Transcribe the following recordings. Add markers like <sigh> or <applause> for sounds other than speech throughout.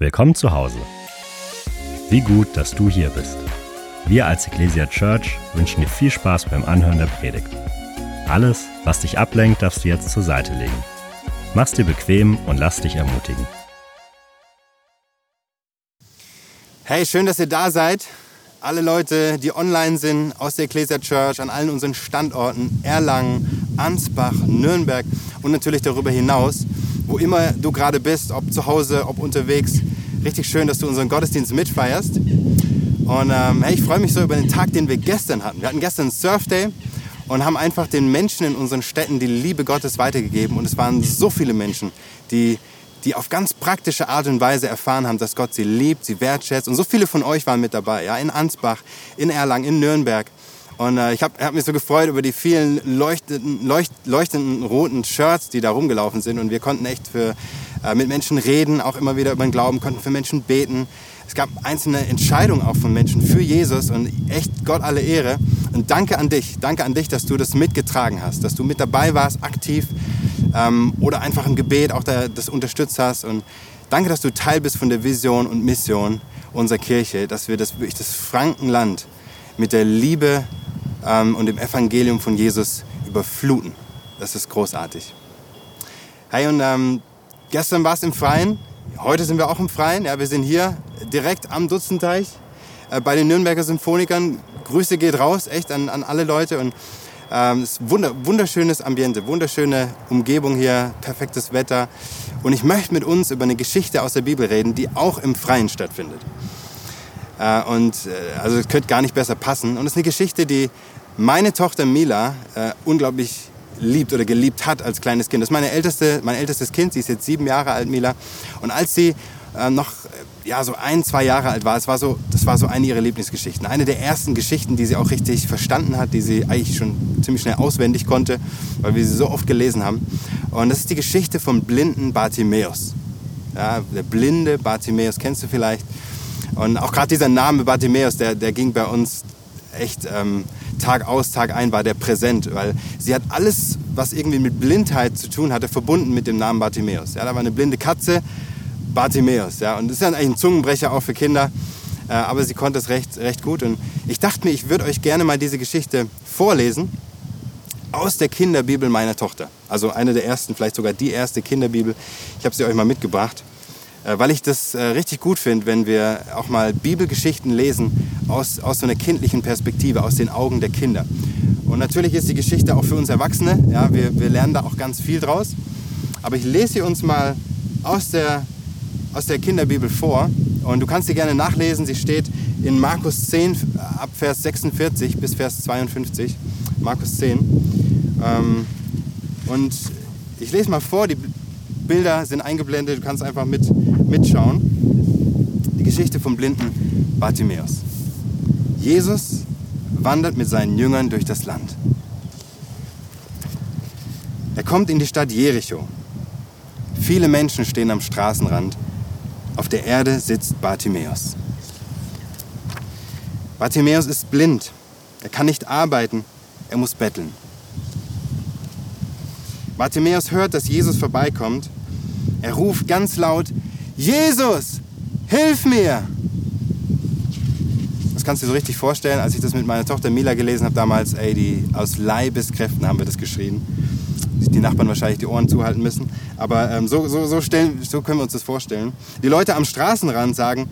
Willkommen zu Hause. Wie gut, dass du hier bist. Wir als Ecclesia Church wünschen dir viel Spaß beim Anhören der Predigt. Alles, was dich ablenkt, darfst du jetzt zur Seite legen. Mach's dir bequem und lass dich ermutigen. Hey, schön, dass ihr da seid. Alle Leute, die online sind, aus der Ecclesia Church, an allen unseren Standorten, Erlangen, Ansbach, Nürnberg und natürlich darüber hinaus wo immer du gerade bist, ob zu Hause, ob unterwegs. Richtig schön, dass du unseren Gottesdienst mitfeierst. Und ähm, hey, ich freue mich so über den Tag, den wir gestern hatten. Wir hatten gestern Surf Day und haben einfach den Menschen in unseren Städten die Liebe Gottes weitergegeben. Und es waren so viele Menschen, die, die auf ganz praktische Art und Weise erfahren haben, dass Gott sie liebt, sie wertschätzt. Und so viele von euch waren mit dabei, ja, in Ansbach, in Erlangen, in Nürnberg. Und äh, ich habe hab mich so gefreut über die vielen leuchtenden, leucht, leuchtenden roten Shirts, die da rumgelaufen sind. Und wir konnten echt für, äh, mit Menschen reden, auch immer wieder über den Glauben, konnten für Menschen beten. Es gab einzelne Entscheidungen auch von Menschen für Jesus und echt Gott alle Ehre. Und danke an dich, danke an dich, dass du das mitgetragen hast, dass du mit dabei warst, aktiv ähm, oder einfach im Gebet auch da, das unterstützt hast. Und danke, dass du Teil bist von der Vision und Mission unserer Kirche, dass wir das, wirklich das Frankenland mit der Liebe ähm, und dem Evangelium von Jesus überfluten. Das ist großartig. Hey, und ähm, gestern war es im Freien, heute sind wir auch im Freien. Ja, wir sind hier direkt am Dutzendteich äh, bei den Nürnberger Symphonikern. Grüße geht raus, echt an, an alle Leute. Und ähm, es ist wunder, wunderschönes Ambiente, wunderschöne Umgebung hier, perfektes Wetter. Und ich möchte mit uns über eine Geschichte aus der Bibel reden, die auch im Freien stattfindet. Äh, und äh, also es könnte gar nicht besser passen. Und es ist eine Geschichte, die meine Tochter Mila äh, unglaublich liebt oder geliebt hat als kleines Kind. Das ist meine älteste, mein ältestes Kind. Sie ist jetzt sieben Jahre alt, Mila. Und als sie äh, noch äh, ja, so ein, zwei Jahre alt war, es war so, das war so eine ihrer Lieblingsgeschichten. Eine der ersten Geschichten, die sie auch richtig verstanden hat, die sie eigentlich schon ziemlich schnell auswendig konnte, weil wir sie so oft gelesen haben. Und das ist die Geschichte vom blinden Bartimäus. Ja, der blinde Bartimäus kennst du vielleicht. Und auch gerade dieser Name Bartimäus, der, der ging bei uns echt ähm, Tag aus, Tag ein, war der präsent, weil sie hat alles, was irgendwie mit Blindheit zu tun hatte, verbunden mit dem Namen Bartimäus. Ja, da war eine blinde Katze, Bartimäus. Ja, und das ist ja eigentlich ein Zungenbrecher auch für Kinder, äh, aber sie konnte es recht, recht gut. Und ich dachte mir, ich würde euch gerne mal diese Geschichte vorlesen aus der Kinderbibel meiner Tochter. Also eine der ersten, vielleicht sogar die erste Kinderbibel. Ich habe sie euch mal mitgebracht. Äh, weil ich das äh, richtig gut finde, wenn wir auch mal Bibelgeschichten lesen aus, aus so einer kindlichen Perspektive, aus den Augen der Kinder. Und natürlich ist die Geschichte auch für uns Erwachsene, ja, wir, wir lernen da auch ganz viel draus. Aber ich lese sie uns mal aus der, aus der Kinderbibel vor und du kannst sie gerne nachlesen. Sie steht in Markus 10 ab Vers 46 bis Vers 52. Markus 10. Ähm, und ich lese mal vor, die Bilder sind eingeblendet, du kannst einfach mit, mitschauen. Die Geschichte vom blinden Bartimäus. Jesus wandert mit seinen Jüngern durch das Land. Er kommt in die Stadt Jericho. Viele Menschen stehen am Straßenrand. Auf der Erde sitzt Bartimäus. Bartimäus ist blind. Er kann nicht arbeiten. Er muss betteln. Bartimäus hört, dass Jesus vorbeikommt er ruft ganz laut, Jesus, hilf mir! Das kannst du dir so richtig vorstellen, als ich das mit meiner Tochter Mila gelesen habe damals, ey, die, aus Leibeskräften haben wir das geschrien. Die Nachbarn wahrscheinlich die Ohren zuhalten müssen. Aber ähm, so, so, so, stellen, so können wir uns das vorstellen. Die Leute am Straßenrand sagen,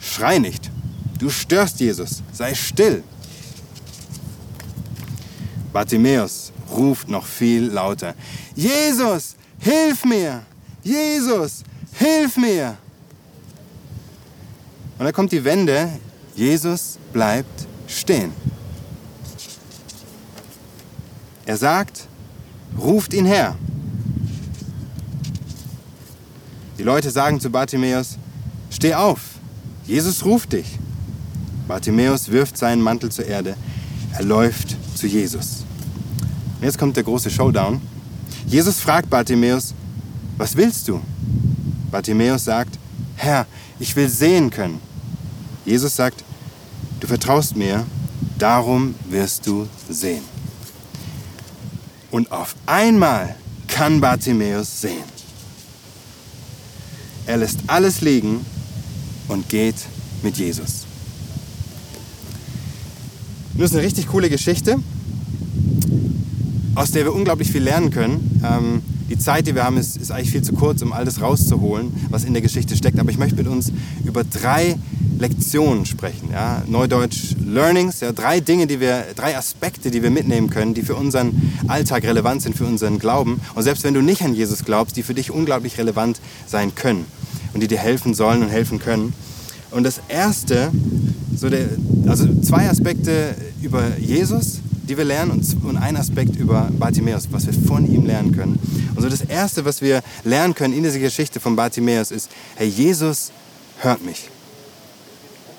schrei nicht, du störst Jesus, sei still. Bartimäus ruft noch viel lauter, Jesus, hilf mir! Jesus, hilf mir! Und dann kommt die Wende, Jesus bleibt stehen. Er sagt, ruft ihn her. Die Leute sagen zu Bartimäus, steh auf, Jesus ruft dich. Bartimäus wirft seinen Mantel zur Erde. Er läuft zu Jesus. Und jetzt kommt der große Showdown. Jesus fragt Bartimäus, was willst du? Bartimäus sagt, Herr, ich will sehen können. Jesus sagt, du vertraust mir, darum wirst du sehen. Und auf einmal kann Bartimäus sehen. Er lässt alles liegen und geht mit Jesus. Das ist eine richtig coole Geschichte, aus der wir unglaublich viel lernen können. Ähm, die Zeit, die wir haben, ist, ist eigentlich viel zu kurz, um alles rauszuholen, was in der Geschichte steckt. Aber ich möchte mit uns über drei Lektionen sprechen. Ja? Neudeutsch Learnings, ja? drei Dinge, die wir, drei Aspekte, die wir mitnehmen können, die für unseren Alltag relevant sind, für unseren Glauben. Und selbst wenn du nicht an Jesus glaubst, die für dich unglaublich relevant sein können und die dir helfen sollen und helfen können. Und das erste, so der, also zwei Aspekte über Jesus, die wir lernen und, und ein Aspekt über Bartimäus, was wir von ihm lernen können. Und so das erste, was wir lernen können in dieser Geschichte von Bartimäus ist, hey, Jesus hört mich.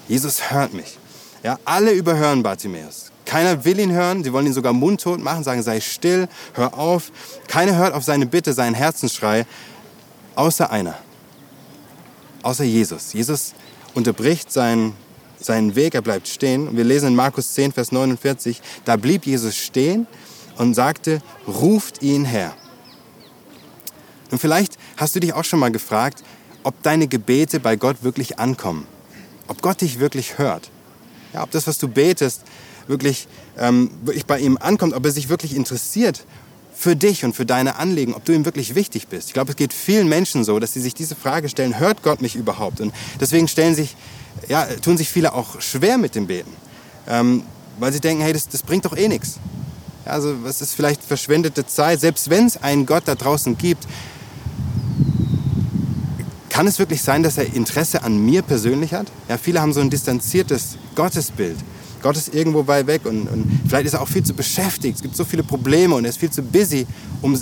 Jesus hört mich. Ja, alle überhören Bartimäus. Keiner will ihn hören, sie wollen ihn sogar mundtot machen, sagen, sei still, hör auf. Keiner hört auf seine Bitte, seinen Herzensschrei, außer einer. Außer Jesus. Jesus unterbricht seinen, seinen Weg, er bleibt stehen. Und wir lesen in Markus 10, Vers 49, da blieb Jesus stehen und sagte, ruft ihn her. Und vielleicht hast du dich auch schon mal gefragt, ob deine Gebete bei Gott wirklich ankommen ob Gott dich wirklich hört. Ja, ob das, was du betest, wirklich, ähm, wirklich bei ihm ankommt, ob er sich wirklich interessiert für dich und für deine Anliegen, ob du ihm wirklich wichtig bist. Ich glaube, es geht vielen Menschen so, dass sie sich diese Frage stellen, hört Gott mich überhaupt? Und deswegen stellen sich, ja, tun sich viele auch schwer mit dem Beten, ähm, weil sie denken, hey, das, das bringt doch eh nichts. Ja, also was ist vielleicht verschwendete Zeit, selbst wenn es einen Gott da draußen gibt, kann es wirklich sein, dass er Interesse an mir persönlich hat? Ja, viele haben so ein distanziertes Gottesbild. Gott ist irgendwo weit weg und, und vielleicht ist er auch viel zu beschäftigt. Es gibt so viele Probleme und er ist viel zu busy, um,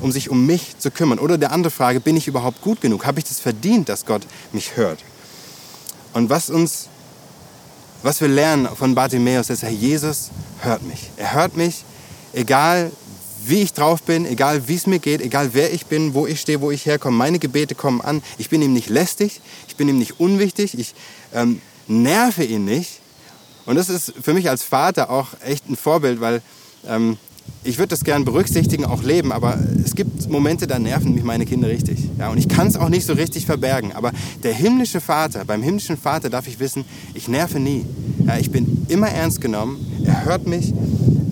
um sich um mich zu kümmern. Oder der andere Frage, bin ich überhaupt gut genug? Habe ich das verdient, dass Gott mich hört? Und was uns, was wir lernen von Bartimäus, ist, Herr Jesus hört mich. Er hört mich, egal wie ich drauf bin, egal wie es mir geht, egal wer ich bin, wo ich stehe, wo ich herkomme. Meine Gebete kommen an. Ich bin ihm nicht lästig, ich bin ihm nicht unwichtig, ich ähm, nerve ihn nicht. Und das ist für mich als Vater auch echt ein Vorbild, weil ähm, ich würde das gern berücksichtigen, auch leben, aber es gibt Momente, da nerven mich meine Kinder richtig. Ja, und ich kann es auch nicht so richtig verbergen. Aber der himmlische Vater, beim himmlischen Vater darf ich wissen, ich nerve nie. Ja, ich bin immer ernst genommen, er hört mich,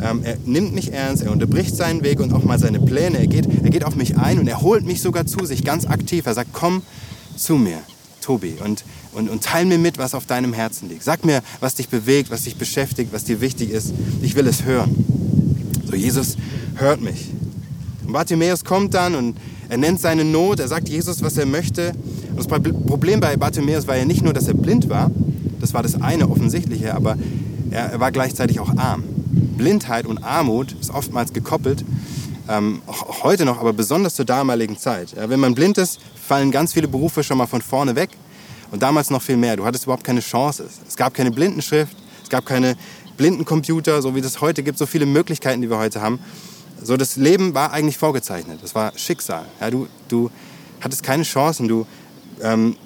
ähm, er nimmt mich ernst, er unterbricht seinen Weg und auch mal seine Pläne. Er geht, er geht auf mich ein und er holt mich sogar zu sich ganz aktiv. Er sagt, komm zu mir, Tobi, und, und, und teil mir mit, was auf deinem Herzen liegt. Sag mir, was dich bewegt, was dich beschäftigt, was dir wichtig ist. Ich will es hören. So, Jesus hört mich. Und Bartimäus kommt dann und er nennt seine Not, er sagt Jesus, was er möchte. Und das Problem bei Bartimäus war ja nicht nur, dass er blind war, das war das eine offensichtliche, aber er, war gleichzeitig auch arm. Blindheit und Armut ist oftmals gekoppelt, ähm, auch heute noch, aber besonders zur damaligen Zeit. Ja, wenn man blind ist, fallen ganz viele Berufe schon mal von vorne weg und damals noch viel mehr. Du hattest überhaupt keine Chance. Es gab keine Blindenschrift, es gab keine Blindencomputer, so wie es heute gibt, so viele Möglichkeiten, die wir heute haben. So, das Leben war eigentlich vorgezeichnet. Das war Schicksal. Ja, du, du hattest keine Chancen. Du ähm,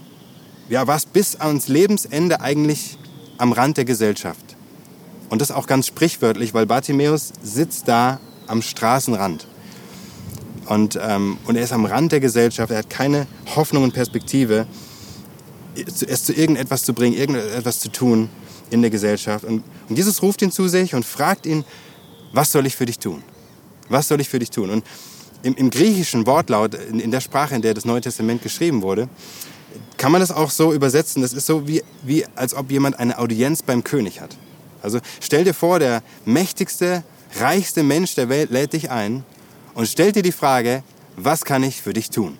ja, warst bis ans Lebensende eigentlich am Rand der Gesellschaft. Und das auch ganz sprichwörtlich, weil Bartimäus sitzt da am Straßenrand. Und, ähm, und er ist am Rand der Gesellschaft, er hat keine Hoffnung und Perspektive, es zu irgendetwas zu bringen, irgendetwas zu tun in der Gesellschaft. Und, Jesus ruft ihn zu sich und fragt ihn, was soll ich für dich tun? Was soll ich für dich tun? Und im, im griechischen Wortlaut, in, in, der Sprache, in der das Neue Testament geschrieben wurde, kann man das auch so übersetzen. Das ist so wie, wie als ob jemand eine Audienz beim König hat. Also stell dir vor, der mächtigste, reichste Mensch der Welt lädt dich ein und stellt dir die Frage, was kann ich für dich tun?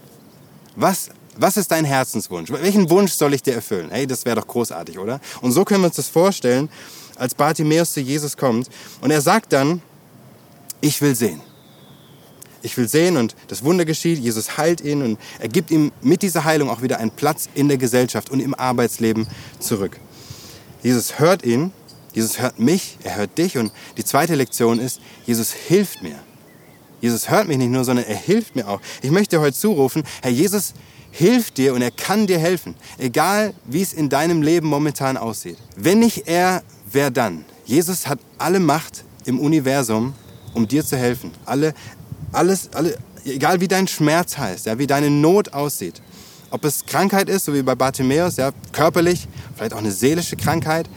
Was, was ist dein Herzenswunsch? Welchen Wunsch soll ich dir erfüllen? Hey, das wäre doch großartig, oder? Und so können wir uns das vorstellen, als Bartimäus zu Jesus kommt und er sagt dann, ich will sehen. Ich will sehen und das Wunder geschieht, Jesus heilt ihn und er gibt ihm mit dieser Heilung auch wieder einen Platz in der Gesellschaft und im Arbeitsleben zurück. Jesus hört ihn Jesus hört mich, er hört dich. Und die zweite Lektion ist, Jesus hilft mir. Jesus hört mich nicht nur, sondern er hilft mir auch. Ich möchte heute zurufen, Herr Jesus hilft dir und er kann dir helfen. Egal, wie es in deinem Leben momentan aussieht. Wenn nicht er, wer dann? Jesus hat alle Macht im Universum, um dir zu helfen. Alle, alles, alle, egal wie dein Schmerz heißt, ja, wie deine Not aussieht. Ob es Krankheit ist, so wie bei Bartimäus, ja, körperlich, vielleicht auch eine seelische Krankheit.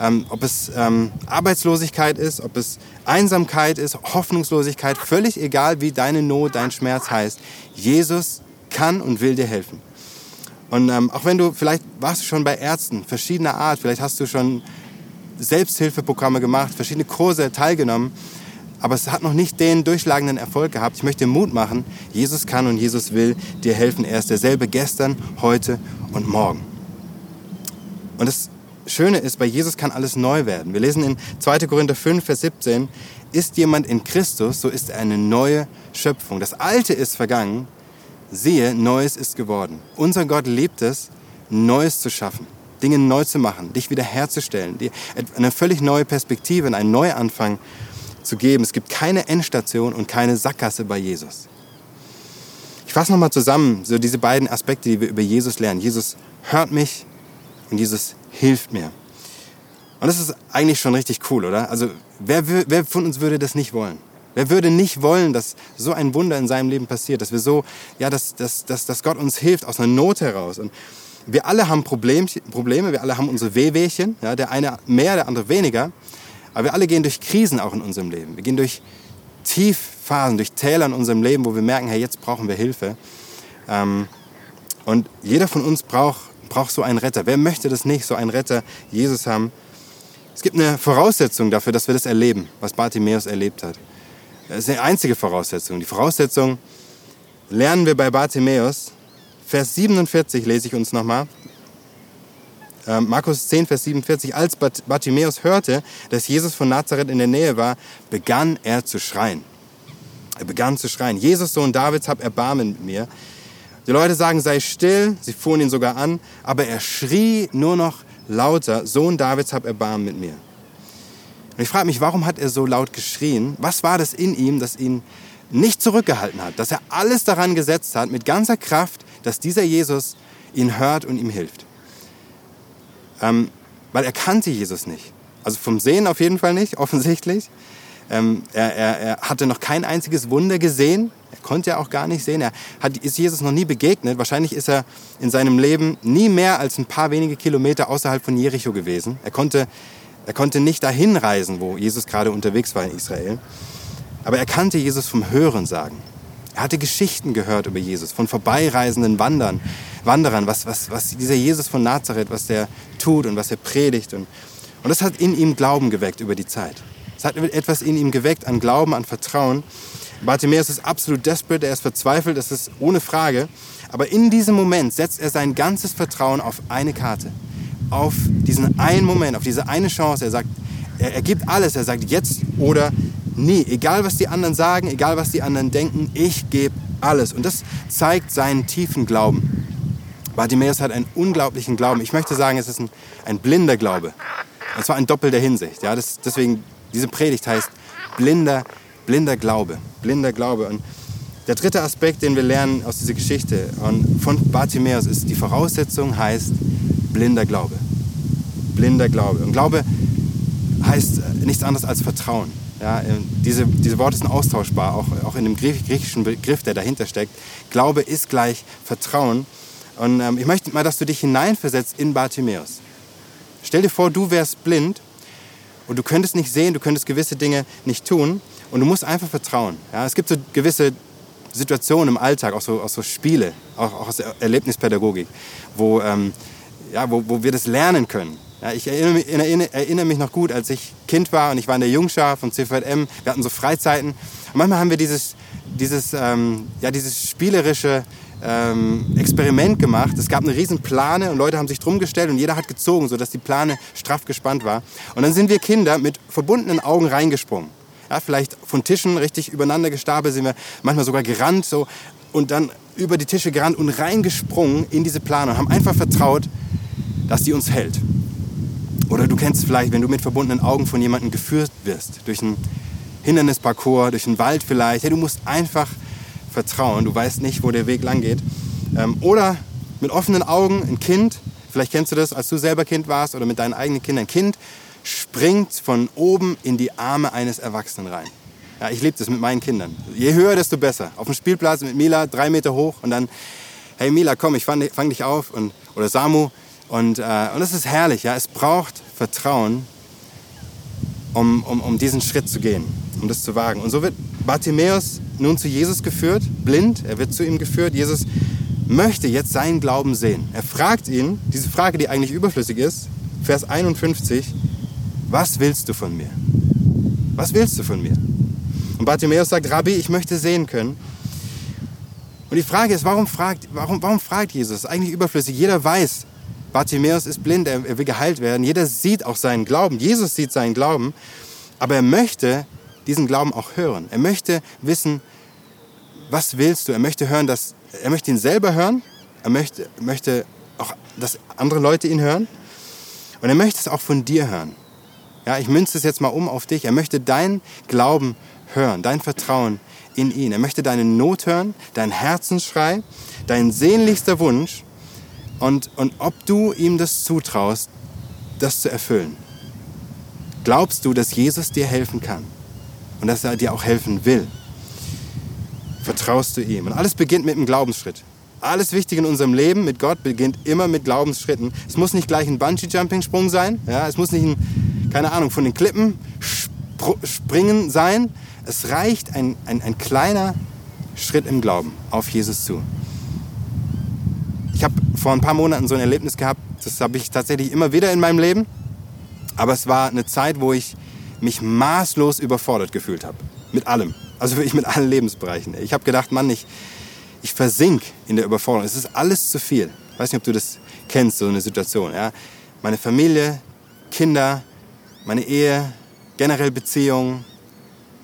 Ähm, ob es ähm, Arbeitslosigkeit ist, ob es Einsamkeit ist, Hoffnungslosigkeit, völlig egal, wie deine Not, dein Schmerz heißt. Jesus kann und will dir helfen. Und ähm, auch wenn du, vielleicht warst du schon bei Ärzten verschiedener Art, vielleicht hast du schon Selbsthilfeprogramme gemacht, verschiedene Kurse teilgenommen, aber es hat noch nicht den durchschlagenden Erfolg gehabt. Ich möchte Mut machen, Jesus kann und Jesus will dir helfen. Er ist derselbe gestern, heute und morgen. Und das Schöne ist, bei Jesus kann alles neu werden. Wir lesen in 2. Korinther 5, Vers 17, ist jemand in Christus, so ist er eine neue Schöpfung. Das Alte ist vergangen, siehe, Neues ist geworden. Unser Gott liebt es, Neues zu schaffen, Dinge neu zu machen, dich wiederherzustellen, dir eine völlig neue Perspektive, einen Neuanfang zu geben. Es gibt keine Endstation und keine Sackgasse bei Jesus. Ich fasse nochmal zusammen, so diese beiden Aspekte, die wir über Jesus lernen. Jesus hört mich und Jesus hilft mir. Und das ist eigentlich schon richtig cool, oder? Also wer, wer von uns würde das nicht wollen? Wer würde nicht wollen, dass so ein Wunder in seinem Leben passiert, dass wir so, ja, dass, dass, dass, dass Gott uns hilft aus einer Not heraus. Und wir alle haben Problem, Probleme, wir alle haben unsere Wehwehchen, ja, der eine mehr, der andere weniger. Aber wir alle gehen durch Krisen auch in unserem Leben. Wir gehen durch Tiefphasen, durch Täler in unserem Leben, wo wir merken, hey, jetzt brauchen wir Hilfe. Ähm, und jeder von uns braucht, braucht so einen Retter. Wer möchte das nicht, so einen Retter, Jesus haben? Es gibt eine Voraussetzung dafür, dass wir das erleben, was Bartimäus erlebt hat. Das ist eine einzige Voraussetzung. Die Voraussetzung lernen wir bei Bartimäus. Vers 47 lese ich uns nochmal. Ähm, Markus 10, Vers 47, als Bartimäus hörte, dass Jesus von Nazareth in der Nähe war, begann er zu schreien. Er begann zu schreien, Jesus, Sohn Davids, hab Erbarmen mit mir. Die Leute sagen, sei still, sie fuhren ihn sogar an, aber er schrie nur noch lauter, Sohn Davids, hab Erbarmen mit mir. Und ich frage mich, warum hat er so laut geschrien? Was war das in ihm, das ihn nicht zurückgehalten hat, dass er alles daran gesetzt hat, mit ganzer Kraft, dass dieser Jesus ihn hört und ihm hilft? ähm, weil er kannte Jesus nicht. Also vom Sehen auf jeden Fall nicht, <laughs> offensichtlich. Ähm, er, er, er, hatte noch kein einziges Wunder gesehen. Er konnte ja auch gar nicht sehen. Er hat, ist Jesus noch nie begegnet. Wahrscheinlich ist er in seinem Leben nie mehr als ein paar wenige Kilometer außerhalb von Jericho gewesen. Er konnte, er konnte nicht dahin reisen, wo Jesus gerade unterwegs war in Israel. Aber er kannte Jesus vom Hören sagen. Er hatte Geschichten gehört über Jesus, von vorbeireisenden Wandern, Wanderern, was, was, was dieser Jesus von Nazareth, was der tut und was er predigt. Und, und das hat in ihm Glauben geweckt über die Zeit. Es hat etwas in ihm geweckt an Glauben, an Vertrauen. Bartimäus ist absolut desperate, er ist verzweifelt, das ist ohne Frage. Aber in diesem Moment setzt er sein ganzes Vertrauen auf eine Karte. Auf diesen einen Moment, auf diese eine Chance. Er sagt, er, er gibt alles. Er sagt jetzt oder nie. Egal was die anderen sagen, egal was die anderen denken, ich gebe alles. Und das zeigt seinen tiefen Glauben. Bartimäus hat einen unglaublichen Glauben. Ich möchte sagen, es ist ein, ein blinder Glaube. Und zwar in doppelter Hinsicht. Ja, das, deswegen, diese Predigt heißt blinder, blinder Glaube. Blinder Glaube. Und der dritte Aspekt, den wir lernen aus dieser Geschichte von Bartimäus, ist, die Voraussetzung heißt blinder Glaube. Blinder Glaube. Und Glaube heißt nichts anderes als Vertrauen. Ja, äh, diese, diese Worte sind austauschbar, auch, auch in dem griechischen Begriff, der dahinter steckt. Glaube ist gleich Vertrauen. Und ähm, ich möchte mal, dass du dich hineinversetzt in Bartimäus. Stell dir vor, du wärst blind und du könntest nicht sehen, du könntest gewisse Dinge nicht tun und du musst einfach vertrauen. Ja, es gibt so gewisse Situationen im Alltag, auch so, auch so Spiele, auch, auch aus der Erlebnispädagogik, wo, ähm, ja, wo, wo wir das lernen können. Ja, ich erinnere mich, erinnere, erinnere mich, noch gut, als ich Kind war und ich war in der Jungschar von CVM. Wir hatten so Freizeiten. Und manchmal haben wir dieses, dieses, ähm, ja, dieses spielerische ähm, Experiment gemacht. Es gab eine riesen Plane und Leute haben sich drum gestellt und jeder hat gezogen, sodass die Plane straff gespannt war. Und dann sind wir Kinder mit verbundenen Augen reingesprungen. Ja, vielleicht von Tischen richtig übereinander gestapelt sind wir manchmal sogar gerannt so und dann über die Tische gerannt und reingesprungen in diese Plane und haben einfach vertraut, dass die uns hält. Oder du kennst vielleicht, wenn du mit verbundenen Augen von jemandem geführt wirst, durch einen Hindernisparcours, durch einen Wald vielleicht. Hey, du musst einfach vertrauen. Du weißt nicht, wo der Weg lang geht. Ähm, oder mit offenen Augen ein Kind, vielleicht kennst du das, als du selber Kind warst oder mit deinen eigenen Kindern. Ein Kind springt von oben in die Arme eines Erwachsenen rein. Ja, ich liebe das mit meinen Kindern. Je höher, desto besser. Auf dem Spielplatz mit Mila, drei Meter hoch und dann, hey Mila, komm, ich fang, fang dich auf und, oder Samu. Und, äh, und das ist herrlich, ja. Es braucht Vertrauen, um, um, um diesen Schritt zu gehen, um das zu wagen. Und so wird Bartimäus nun zu Jesus geführt, blind, er wird zu ihm geführt. Jesus möchte jetzt seinen Glauben sehen. Er fragt ihn, diese Frage, die eigentlich überflüssig ist, Vers 51, was willst du von mir? Was willst du von mir? Und Bartimäus sagt, Rabbi, ich möchte sehen können. Und die Frage ist, warum fragt, warum, warum fragt Jesus? Eigentlich überflüssig. Jeder weiß, Bartimäus ist blind, er, er will geheilt werden. Jeder sieht auch seinen Glauben. Jesus sieht seinen Glauben. Aber er möchte diesen Glauben auch hören. Er möchte wissen, was willst du? Er möchte hören, dass, er möchte ihn selber hören. Er möchte, möchte auch, dass andere Leute ihn hören. Und er möchte es auch von dir hören. Ja, ich münze es jetzt mal um auf dich. Er möchte deinen Glauben hören, dein Vertrauen in ihn. Er möchte deine Not hören, dein Herzensschrei, dein sehnlichster Wunsch und, und ob du ihm das zutraust, das zu erfüllen. Glaubst du, dass Jesus dir helfen kann und dass er dir auch helfen will? Vertraust du ihm? Und alles beginnt mit einem Glaubensschritt. Alles Wichtige in unserem Leben mit Gott beginnt immer mit Glaubensschritten. Es muss nicht gleich ein Bungee-Jumping-Sprung sein. Ja, es muss nicht ein, keine Ahnung, von den Klippen springen sein, es reicht ein, ein, ein kleiner Schritt im Glauben auf Jesus zu. Ich habe vor ein paar Monaten so ein Erlebnis gehabt, das habe ich tatsächlich immer wieder in meinem Leben. Aber es war eine Zeit, wo ich mich maßlos überfordert gefühlt habe. Mit allem. Also wirklich mit allen Lebensbereichen. Ich habe gedacht, Mann, ich, ich versink in der Überforderung. Es ist alles zu viel. Ich weiß nicht, ob du das kennst, so eine Situation. Ja? Meine Familie, Kinder, meine Ehe, generell Beziehungen,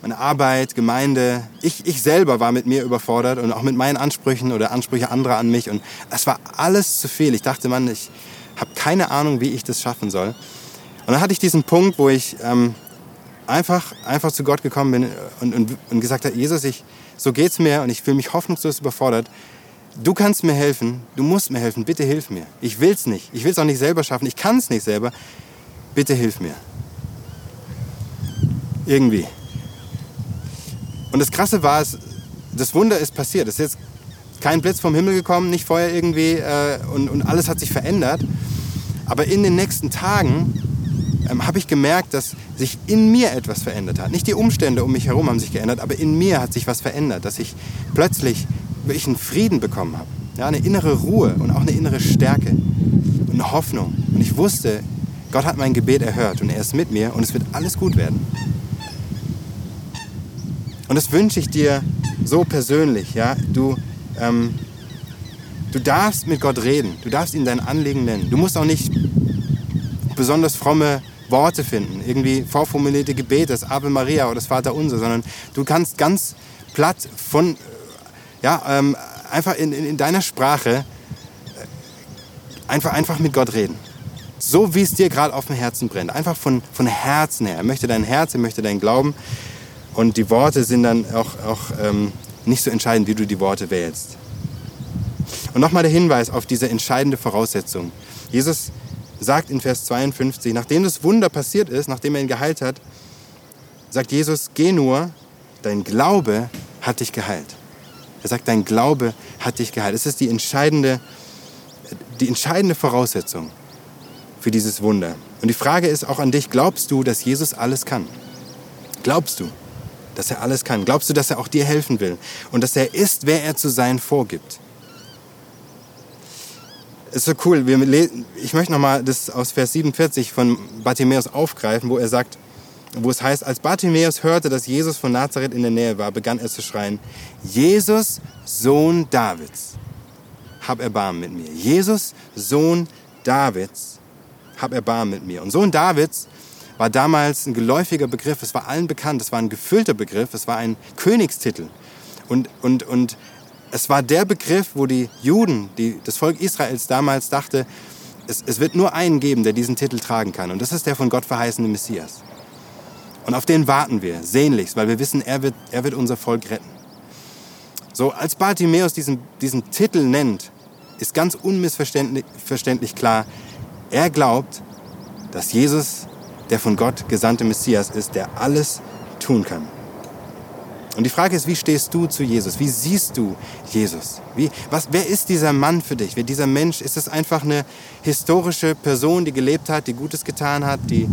meine Arbeit, Gemeinde. Ich, ich selber war mit mir überfordert und auch mit meinen Ansprüchen oder Ansprüche anderer an mich. Und es war alles zu viel. Ich dachte, Mann, ich habe keine Ahnung, wie ich das schaffen soll. Und dann hatte ich diesen Punkt, wo ich ähm, einfach, einfach zu Gott gekommen bin und, und, und gesagt habe, Jesus, ich, so geht's mir und ich fühle mich hoffnungslos überfordert. Du kannst mir helfen, du musst mir helfen, bitte hilf mir. Ich will's nicht, ich will's auch nicht selber schaffen, ich kann es nicht selber. Bitte hilf mir. Irgendwie. Und das Krasse war, es, das Wunder ist passiert. Es ist jetzt kein Blitz vom Himmel gekommen, nicht vorher irgendwie äh, und, und alles hat sich verändert. Aber in den nächsten Tagen ähm, habe ich gemerkt, dass sich in mir etwas verändert hat. Nicht die Umstände um mich herum haben sich geändert, aber in mir hat sich was verändert, dass ich plötzlich wirklich einen Frieden bekommen habe. Ja, eine innere Ruhe und auch eine innere Stärke und eine Hoffnung. Und ich wusste, Gott hat mein Gebet erhört und er ist mit mir und es wird alles gut werden. Und das wünsche ich dir so persönlich. Ja? Du, ähm, du darfst mit Gott reden. Du darfst ihm dein Anliegen nennen. Du musst auch nicht besonders fromme Worte finden, irgendwie vorformulierte Gebete, das Ave Maria oder das Vater Unser, sondern du kannst ganz platt von, ja, ähm, einfach in, in, in, deiner Sprache äh, einfach, einfach mit Gott reden. So wie es dir gerade auf dem Herzen brennt. Einfach von, von Herzen her. Er möchte dein Herz, er möchte dein Glauben. Und die Worte sind dann auch, auch ähm, nicht so entscheidend, wie du die Worte wählst. Und nochmal der Hinweis auf diese entscheidende Voraussetzung. Jesus sagt in Vers 52, nachdem das Wunder passiert ist, nachdem er ihn geheilt hat, sagt Jesus, geh nur, dein Glaube hat dich geheilt. Er sagt, dein Glaube hat dich geheilt. Das ist die entscheidende, die entscheidende Voraussetzung für dieses Wunder. Und die Frage ist auch an dich, glaubst du, dass Jesus alles kann? Glaubst du? Dass er alles kann? Glaubst du, dass er auch dir helfen will und dass er ist, wer er zu sein vorgibt? ist so cool. ich möchte nochmal das aus Vers 47 von Bartimäus aufgreifen, wo er sagt, wo es heißt, als Bartimäus hörte, dass Jesus von Nazareth in der Nähe war, begann er zu schreien, Jesus, Sohn Davids, hab Erbarmen mit mir. Jesus, Sohn Davids, hab Erbarmen mit mir. Und Sohn Davids war damals ein geläufiger Begriff, es war allen bekannt, es war ein gefüllter Begriff, es war ein Königstitel. Und, und, und es war der Begriff, wo die Juden, die, das Volk Israels damals dachte, es, es wird nur einen geben, der diesen Titel tragen kann. Und das ist der von Gott verheißene Messias. Und auf den warten wir sehnlichst, weil wir wissen, er wird, er wird unser Volk retten. So, als Bartimäus diesen, diesen Titel nennt, ist ganz unmissverständlich klar, er glaubt, dass Jesus der von Gott gesandte Messias ist, der alles tun kann. Und die Frage ist, wie stehst du zu Jesus? Wie siehst du Jesus? Wie, was, wer ist dieser Mann für dich? Wer dieser Mensch? Ist es einfach eine historische Person, die gelebt hat, die Gutes getan hat, die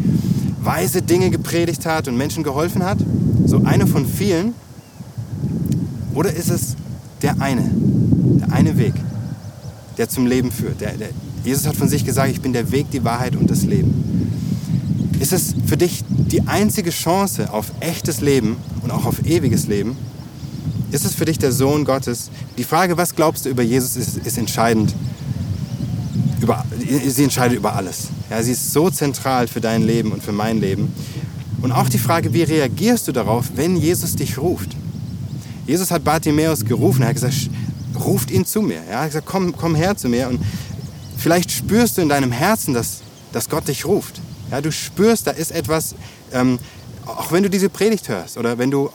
weise Dinge gepredigt hat und Menschen geholfen hat? So eine von vielen? Oder ist es der eine, der eine Weg, der zum Leben führt? Der, der, Jesus hat von sich gesagt, ich bin der Weg, die Wahrheit und das Leben. Ist es für dich die einzige Chance auf echtes Leben und auch auf ewiges Leben? Ist es für dich der Sohn Gottes? Die Frage, was glaubst du über Jesus, ist, ist entscheidend. Über, sie entscheidet über alles. Ja, sie ist so zentral für dein Leben und für mein Leben. Und auch die Frage, wie reagierst du darauf, wenn Jesus dich ruft? Jesus hat Bartimäus gerufen, er hat gesagt, ruft ihn zu mir. Er hat gesagt, komm, komm her zu mir. Und vielleicht spürst du in deinem Herzen, dass, dass Gott dich ruft. Ja, du spürst, da ist etwas, ähm, auch wenn du diese Predigt hörst oder wenn du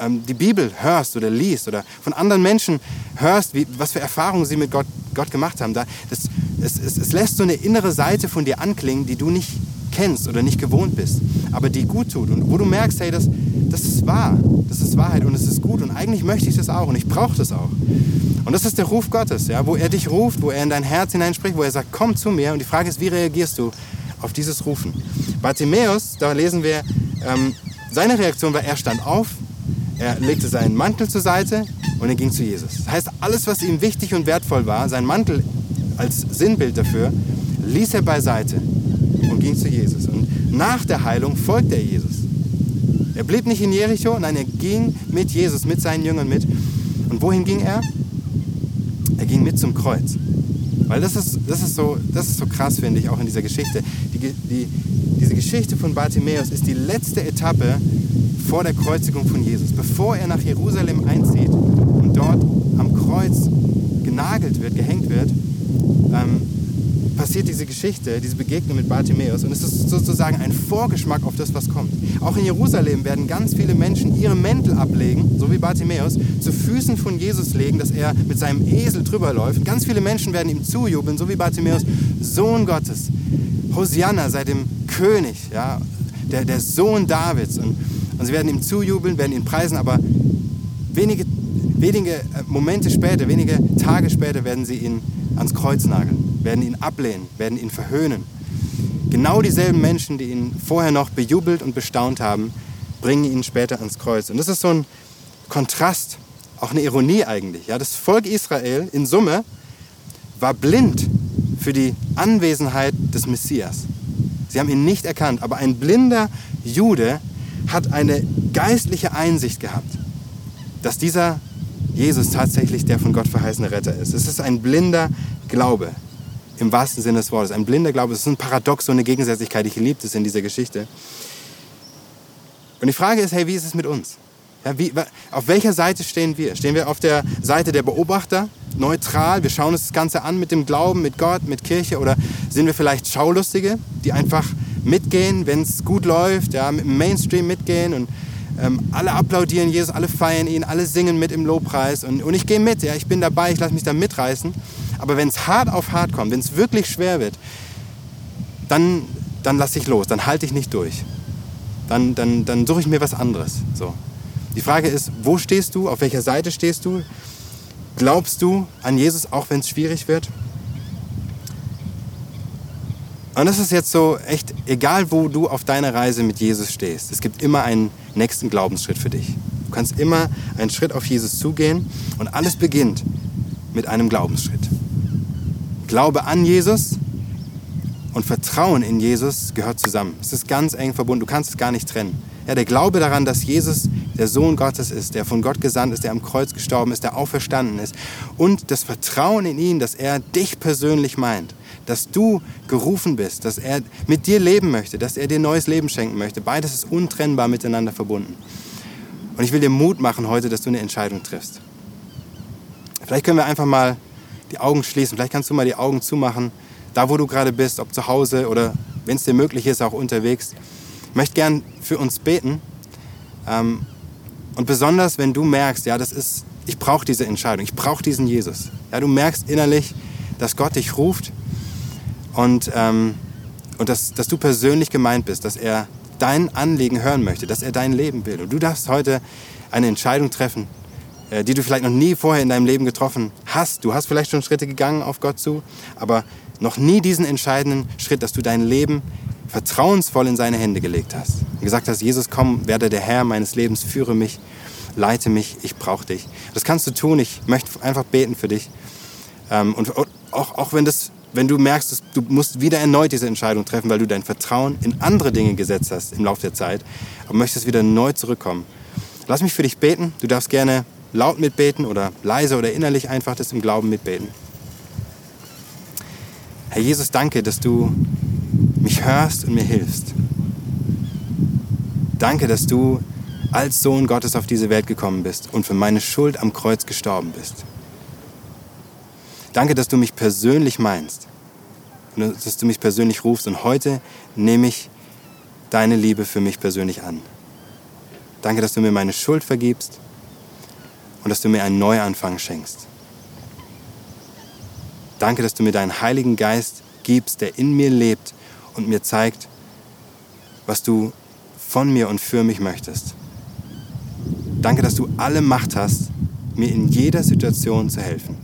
ähm, die Bibel hörst oder liest oder von anderen Menschen hörst, wie, was für Erfahrungen sie mit Gott, Gott gemacht haben. Da, das, es, es, es lässt so eine innere Seite von dir anklingen, die du nicht kennst oder nicht gewohnt bist, aber die gut tut und wo du merkst, hey, das, das ist wahr, das ist Wahrheit und es ist gut und eigentlich möchte ich das auch und ich brauche das auch. Und das ist der Ruf Gottes, ja, wo er dich ruft, wo er in dein Herz hineinspricht, wo er sagt, komm zu mir und die Frage ist, wie reagierst du auf dieses Rufen? Bartimäus, da lesen wir, ähm, seine Reaktion war, er stand auf, er legte seinen Mantel zur Seite und er ging zu Jesus. Das heißt, alles, was ihm wichtig und wertvoll war, sein Mantel als Sinnbild dafür, ließ er beiseite und ging zu Jesus. Und nach der Heilung folgte er Jesus. Er blieb nicht in Jericho, nein, er ging mit Jesus, mit seinen Jüngern mit. Und wohin ging er? Er ging mit zum Kreuz. Weil das ist, das ist, so, das ist so krass, finde ich, auch in dieser Geschichte. Die, die, diese Geschichte von Bartimäus ist die letzte Etappe vor der Kreuzigung von Jesus. Bevor er nach Jerusalem einzieht und dort am Kreuz genagelt wird, gehängt wird, ähm, passiert diese Geschichte, diese Begegnung mit Bartimäus und es ist sozusagen ein Vorgeschmack auf das, was kommt. Auch in Jerusalem werden ganz viele Menschen ihre Mäntel ablegen, so wie Bartimäus, zu Füßen von Jesus legen, dass er mit seinem Esel drüber läuft. Ganz viele Menschen werden ihm zujubeln, so wie Bartimäus, Sohn Gottes. Hosianna sei dem König, ja, der, der Sohn Davids. Und, und sie werden ihm zujubeln, werden ihn preisen, aber wenige, wenige Momente später, wenige Tage später werden sie ihn ans Kreuz nageln, werden ihn ablehnen, werden ihn verhöhnen. Genau dieselben Menschen, die ihn vorher noch bejubelt und bestaunt haben, bringen ihn später ans Kreuz. Und das ist so ein Kontrast, auch eine Ironie eigentlich. Ja, das Volk Israel in Summe war blind für die Anwesenheit des Messias. Sie haben ihn nicht erkannt, aber ein blinder Jude hat eine geistliche Einsicht gehabt, dass dieser Jesus tatsächlich der von Gott verheißene Retter ist. Es ist ein blinder Glaube im wahrsten Sinne des Wortes. Ein blinder Glaube. Es ist ein Paradox, so eine Gegensätzlichkeit. Ich liebe es in dieser Geschichte. Und die Frage ist, hey, wie ist es mit uns? Ja, wie, auf welcher Seite stehen wir? Stehen wir auf der Seite der Beobachter, neutral? Wir schauen uns das Ganze an mit dem Glauben, mit Gott, mit Kirche? Oder sind wir vielleicht Schaulustige, die einfach mitgehen, wenn es gut läuft, ja, mit dem Mainstream mitgehen und ähm, alle applaudieren Jesus, alle feiern ihn, alle singen mit im Lobpreis und, und ich gehe mit, ja, ich bin dabei, ich lasse mich da mitreißen. Aber wenn es hart auf hart kommt, wenn es wirklich schwer wird, dann, dann lasse ich los, dann halte ich nicht durch. Dann, dann, dann suche ich mir was anderes. So. Die Frage ist, wo stehst du, auf welcher Seite stehst du? Glaubst du an Jesus, auch wenn es schwierig wird? Und das ist jetzt so echt, egal wo du auf deiner Reise mit Jesus stehst, es gibt immer einen nächsten Glaubensschritt für dich. Du kannst immer einen Schritt auf Jesus zugehen und alles beginnt mit einem Glaubensschritt. Glaube an Jesus und Vertrauen in Jesus gehört zusammen. Es ist ganz eng verbunden, du kannst es gar nicht trennen. Ja, der Glaube daran, dass Jesus der Sohn Gottes ist, der von Gott gesandt ist, der am Kreuz gestorben ist, der auferstanden ist und das Vertrauen in ihn, dass er dich persönlich meint dass du gerufen bist, dass er mit dir leben möchte, dass er dir neues Leben schenken möchte. Beides ist untrennbar miteinander verbunden. Und ich will dir Mut machen heute, dass du eine Entscheidung triffst. Vielleicht können wir einfach mal die Augen schließen. Vielleicht kannst du mal die Augen zumachen, da wo du gerade bist, ob zu Hause oder wenn es dir möglich ist, auch unterwegs. Ich möchte gern für uns beten. Ähm, und besonders, wenn du merkst, ja, das ist, ich brauche diese Entscheidung, ich brauche diesen Jesus. Ja, du merkst innerlich, dass Gott dich ruft und, ähm, und dass, dass du persönlich gemeint bist, dass er dein Anliegen hören möchte, dass er dein Leben will. Und du darfst heute eine Entscheidung treffen, äh, die du vielleicht noch nie vorher in deinem Leben getroffen hast. Du hast vielleicht schon Schritte gegangen auf Gott zu, aber noch nie diesen entscheidenden Schritt, dass du dein Leben vertrauensvoll in seine Hände gelegt hast. Und gesagt hast, Jesus, komm, werde der Herr meines Lebens, führe mich, leite mich, ich brauche dich. Das kannst du tun, ich möchte einfach beten für dich. Ähm, und auch, auch wenn, das, wenn du merkst, du musst wieder erneut diese Entscheidung treffen, weil du dein Vertrauen in andere Dinge gesetzt hast im Laufe der Zeit und möchtest wieder neu zurückkommen. Lass mich für dich beten. Du darfst gerne laut mitbeten oder leise oder innerlich einfach das im Glauben mitbeten. Herr Jesus, danke, dass du mich hörst und mir hilfst. Danke, dass du als Sohn Gottes auf diese Welt gekommen bist und für meine Schuld am Kreuz gestorben bist. Danke, dass du mich persönlich meinst und dass du mich persönlich rufst und heute nehme ich deine Liebe für mich persönlich an. Danke, dass du mir meine Schuld vergibst und dass du mir einen Neuanfang schenkst. Danke, dass du mir deinen Heiligen Geist gibst, der in mir lebt und mir zeigt, was du von mir und für mich möchtest. Danke, dass du alle Macht hast, mir in jeder Situation zu helfen.